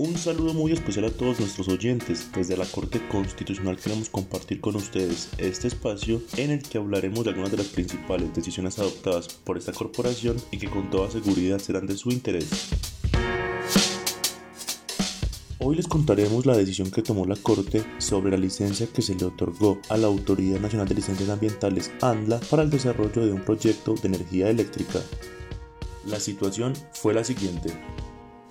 Un saludo muy especial a todos nuestros oyentes. Desde la Corte Constitucional queremos compartir con ustedes este espacio en el que hablaremos de algunas de las principales decisiones adoptadas por esta corporación y que con toda seguridad serán de su interés. Hoy les contaremos la decisión que tomó la Corte sobre la licencia que se le otorgó a la Autoridad Nacional de Licencias Ambientales, ANLA, para el desarrollo de un proyecto de energía eléctrica. La situación fue la siguiente.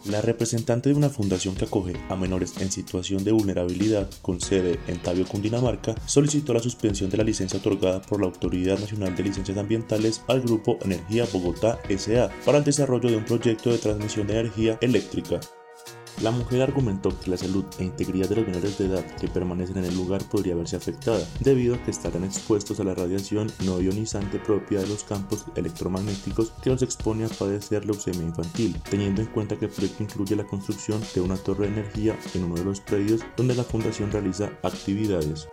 La representante de una fundación que acoge a menores en situación de vulnerabilidad con sede en Tabio, Cundinamarca, solicitó la suspensión de la licencia otorgada por la Autoridad Nacional de Licencias Ambientales al Grupo Energía Bogotá SA para el desarrollo de un proyecto de transmisión de energía eléctrica. La mujer argumentó que la salud e integridad de los menores de edad que permanecen en el lugar podría verse afectada, debido a que estarán expuestos a la radiación no ionizante propia de los campos electromagnéticos que los expone a padecer leucemia infantil, teniendo en cuenta que el proyecto incluye la construcción de una torre de energía en uno de los predios donde la fundación realiza actividades.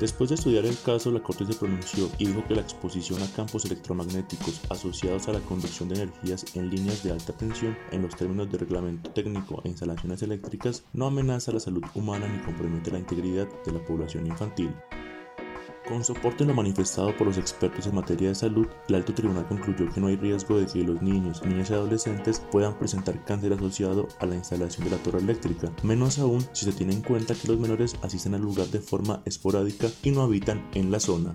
Después de estudiar el caso, la Corte se pronunció y dijo que la exposición a campos electromagnéticos asociados a la conducción de energías en líneas de alta tensión en los términos de reglamento técnico e instalaciones eléctricas no amenaza la salud humana ni compromete la integridad de la población infantil. Con soporte en lo manifestado por los expertos en materia de salud, el alto tribunal concluyó que no hay riesgo de que los niños, niñas y adolescentes puedan presentar cáncer asociado a la instalación de la torre eléctrica, menos aún si se tiene en cuenta que los menores asisten al lugar de forma esporádica y no habitan en la zona.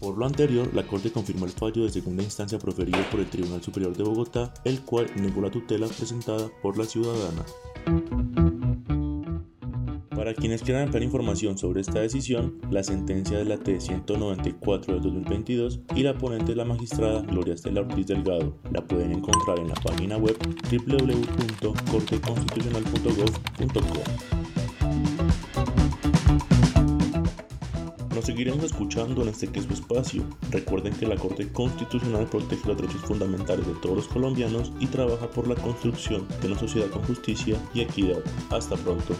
Por lo anterior, la Corte confirmó el fallo de segunda instancia proferido por el Tribunal Superior de Bogotá, el cual negó la tutela presentada por la ciudadana. Para quienes quieran ampliar información sobre esta decisión, la sentencia de la T-194 de 2022 y la ponente de la magistrada Gloria Estela Ortiz Delgado la pueden encontrar en la página web www.corteconstitucional.gov.co. Nos seguiremos escuchando en este que es su espacio. Recuerden que la Corte Constitucional protege los derechos fundamentales de todos los colombianos y trabaja por la construcción de una sociedad con justicia y equidad. Hasta pronto.